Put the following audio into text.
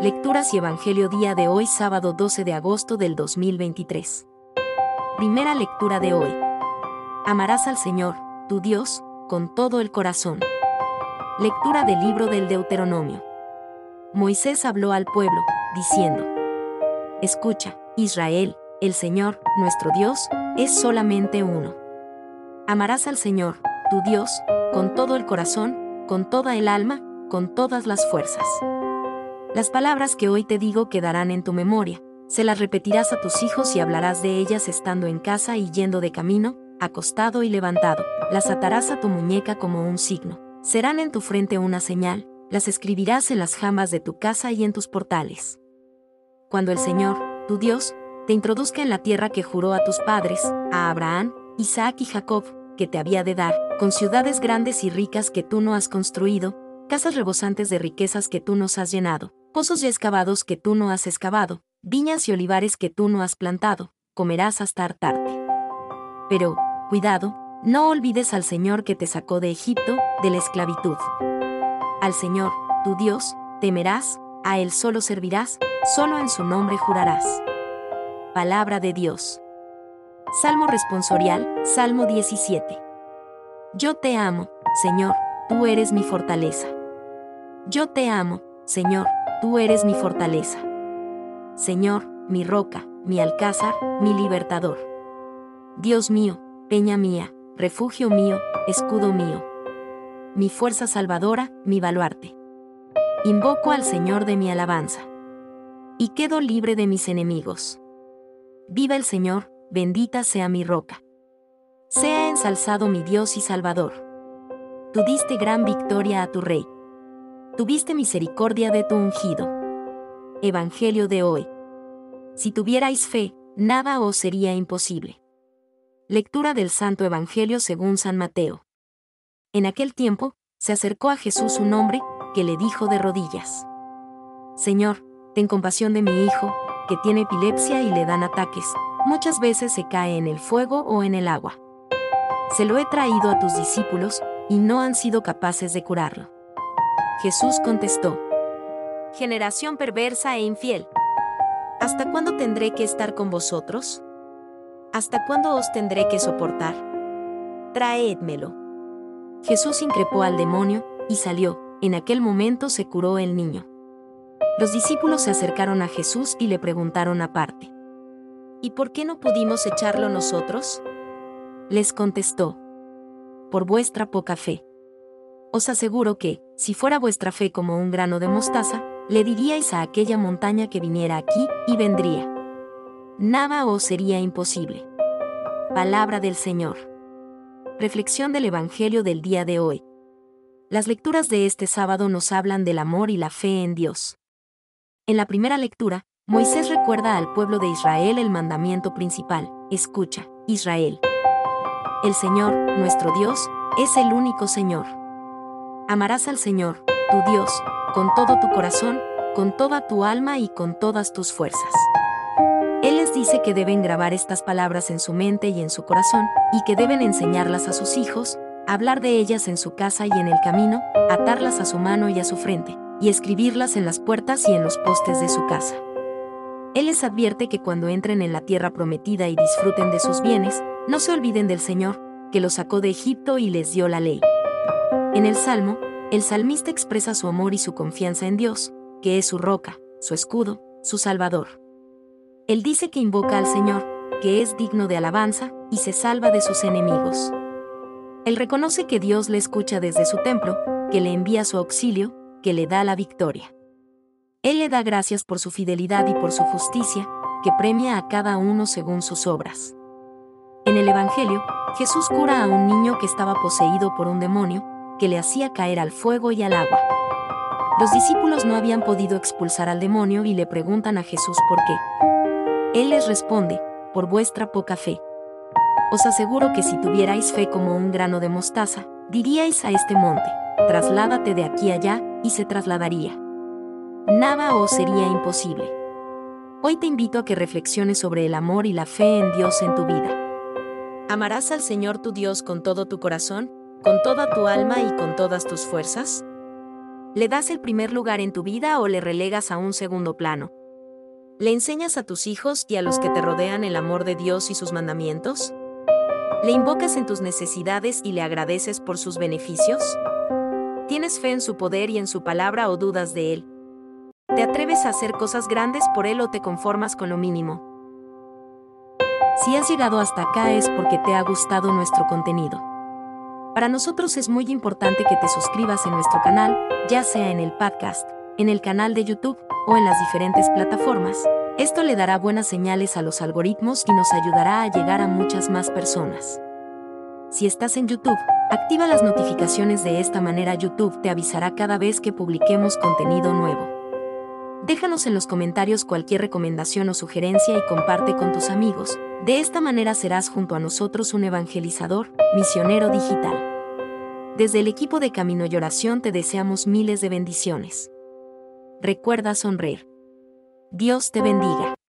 Lecturas y Evangelio día de hoy sábado 12 de agosto del 2023. Primera lectura de hoy. Amarás al Señor, tu Dios, con todo el corazón. Lectura del libro del Deuteronomio. Moisés habló al pueblo, diciendo, Escucha, Israel, el Señor, nuestro Dios, es solamente uno. Amarás al Señor, tu Dios, con todo el corazón, con toda el alma, con todas las fuerzas. Las palabras que hoy te digo quedarán en tu memoria, se las repetirás a tus hijos y hablarás de ellas estando en casa y yendo de camino, acostado y levantado, las atarás a tu muñeca como un signo, serán en tu frente una señal, las escribirás en las jambas de tu casa y en tus portales. Cuando el Señor, tu Dios, te introduzca en la tierra que juró a tus padres, a Abraham, Isaac y Jacob, que te había de dar, con ciudades grandes y ricas que tú no has construido, casas rebosantes de riquezas que tú nos has llenado, pozos ya excavados que tú no has excavado, viñas y olivares que tú no has plantado, comerás hasta hartarte. Pero, cuidado, no olvides al Señor que te sacó de Egipto, de la esclavitud. Al Señor, tu Dios, temerás, a Él solo servirás, solo en su nombre jurarás. Palabra de Dios. Salmo responsorial, Salmo 17. Yo te amo, Señor, tú eres mi fortaleza. Yo te amo, Señor, tú eres mi fortaleza. Señor, mi roca, mi alcázar, mi libertador. Dios mío, peña mía, refugio mío, escudo mío. Mi fuerza salvadora, mi baluarte. Invoco al Señor de mi alabanza. Y quedo libre de mis enemigos. Viva el Señor, bendita sea mi roca. Sea ensalzado mi Dios y Salvador. Tú diste gran victoria a tu Rey tuviste misericordia de tu ungido. Evangelio de hoy. Si tuvierais fe, nada os sería imposible. Lectura del Santo Evangelio según San Mateo. En aquel tiempo, se acercó a Jesús un hombre, que le dijo de rodillas. Señor, ten compasión de mi hijo, que tiene epilepsia y le dan ataques, muchas veces se cae en el fuego o en el agua. Se lo he traído a tus discípulos, y no han sido capaces de curarlo. Jesús contestó, Generación perversa e infiel. ¿Hasta cuándo tendré que estar con vosotros? ¿Hasta cuándo os tendré que soportar? Traédmelo. Jesús increpó al demonio, y salió, en aquel momento se curó el niño. Los discípulos se acercaron a Jesús y le preguntaron aparte, ¿Y por qué no pudimos echarlo nosotros? Les contestó, por vuestra poca fe. Os aseguro que, si fuera vuestra fe como un grano de mostaza, le diríais a aquella montaña que viniera aquí, y vendría. Nada os sería imposible. Palabra del Señor. Reflexión del Evangelio del día de hoy. Las lecturas de este sábado nos hablan del amor y la fe en Dios. En la primera lectura, Moisés recuerda al pueblo de Israel el mandamiento principal, escucha, Israel. El Señor, nuestro Dios, es el único Señor. Amarás al Señor, tu Dios, con todo tu corazón, con toda tu alma y con todas tus fuerzas. Él les dice que deben grabar estas palabras en su mente y en su corazón, y que deben enseñarlas a sus hijos, hablar de ellas en su casa y en el camino, atarlas a su mano y a su frente, y escribirlas en las puertas y en los postes de su casa. Él les advierte que cuando entren en la tierra prometida y disfruten de sus bienes, no se olviden del Señor, que los sacó de Egipto y les dio la ley. En el Salmo, el salmista expresa su amor y su confianza en Dios, que es su roca, su escudo, su salvador. Él dice que invoca al Señor, que es digno de alabanza, y se salva de sus enemigos. Él reconoce que Dios le escucha desde su templo, que le envía su auxilio, que le da la victoria. Él le da gracias por su fidelidad y por su justicia, que premia a cada uno según sus obras. En el Evangelio, Jesús cura a un niño que estaba poseído por un demonio, que le hacía caer al fuego y al agua. Los discípulos no habían podido expulsar al demonio y le preguntan a Jesús por qué. Él les responde, por vuestra poca fe. Os aseguro que si tuvierais fe como un grano de mostaza, diríais a este monte, trasládate de aquí allá, y se trasladaría. Nada os sería imposible. Hoy te invito a que reflexiones sobre el amor y la fe en Dios en tu vida. ¿Amarás al Señor tu Dios con todo tu corazón? Con toda tu alma y con todas tus fuerzas? ¿Le das el primer lugar en tu vida o le relegas a un segundo plano? ¿Le enseñas a tus hijos y a los que te rodean el amor de Dios y sus mandamientos? ¿Le invocas en tus necesidades y le agradeces por sus beneficios? ¿Tienes fe en su poder y en su palabra o dudas de él? ¿Te atreves a hacer cosas grandes por él o te conformas con lo mínimo? Si has llegado hasta acá es porque te ha gustado nuestro contenido. Para nosotros es muy importante que te suscribas en nuestro canal, ya sea en el podcast, en el canal de YouTube o en las diferentes plataformas esto le dará buenas señales a los algoritmos y nos ayudará a llegar a muchas más personas. Si estás en YouTube, activa las notificaciones de esta manera YouTube te avisará cada vez que publiquemos contenido nuevo. Déjanos en los comentarios cualquier recomendación o sugerencia y comparte con tus amigos. De esta manera serás junto a nosotros un evangelizador, misionero digital. Desde el equipo de Camino y Oración te deseamos miles de bendiciones. Recuerda sonreír. Dios te bendiga.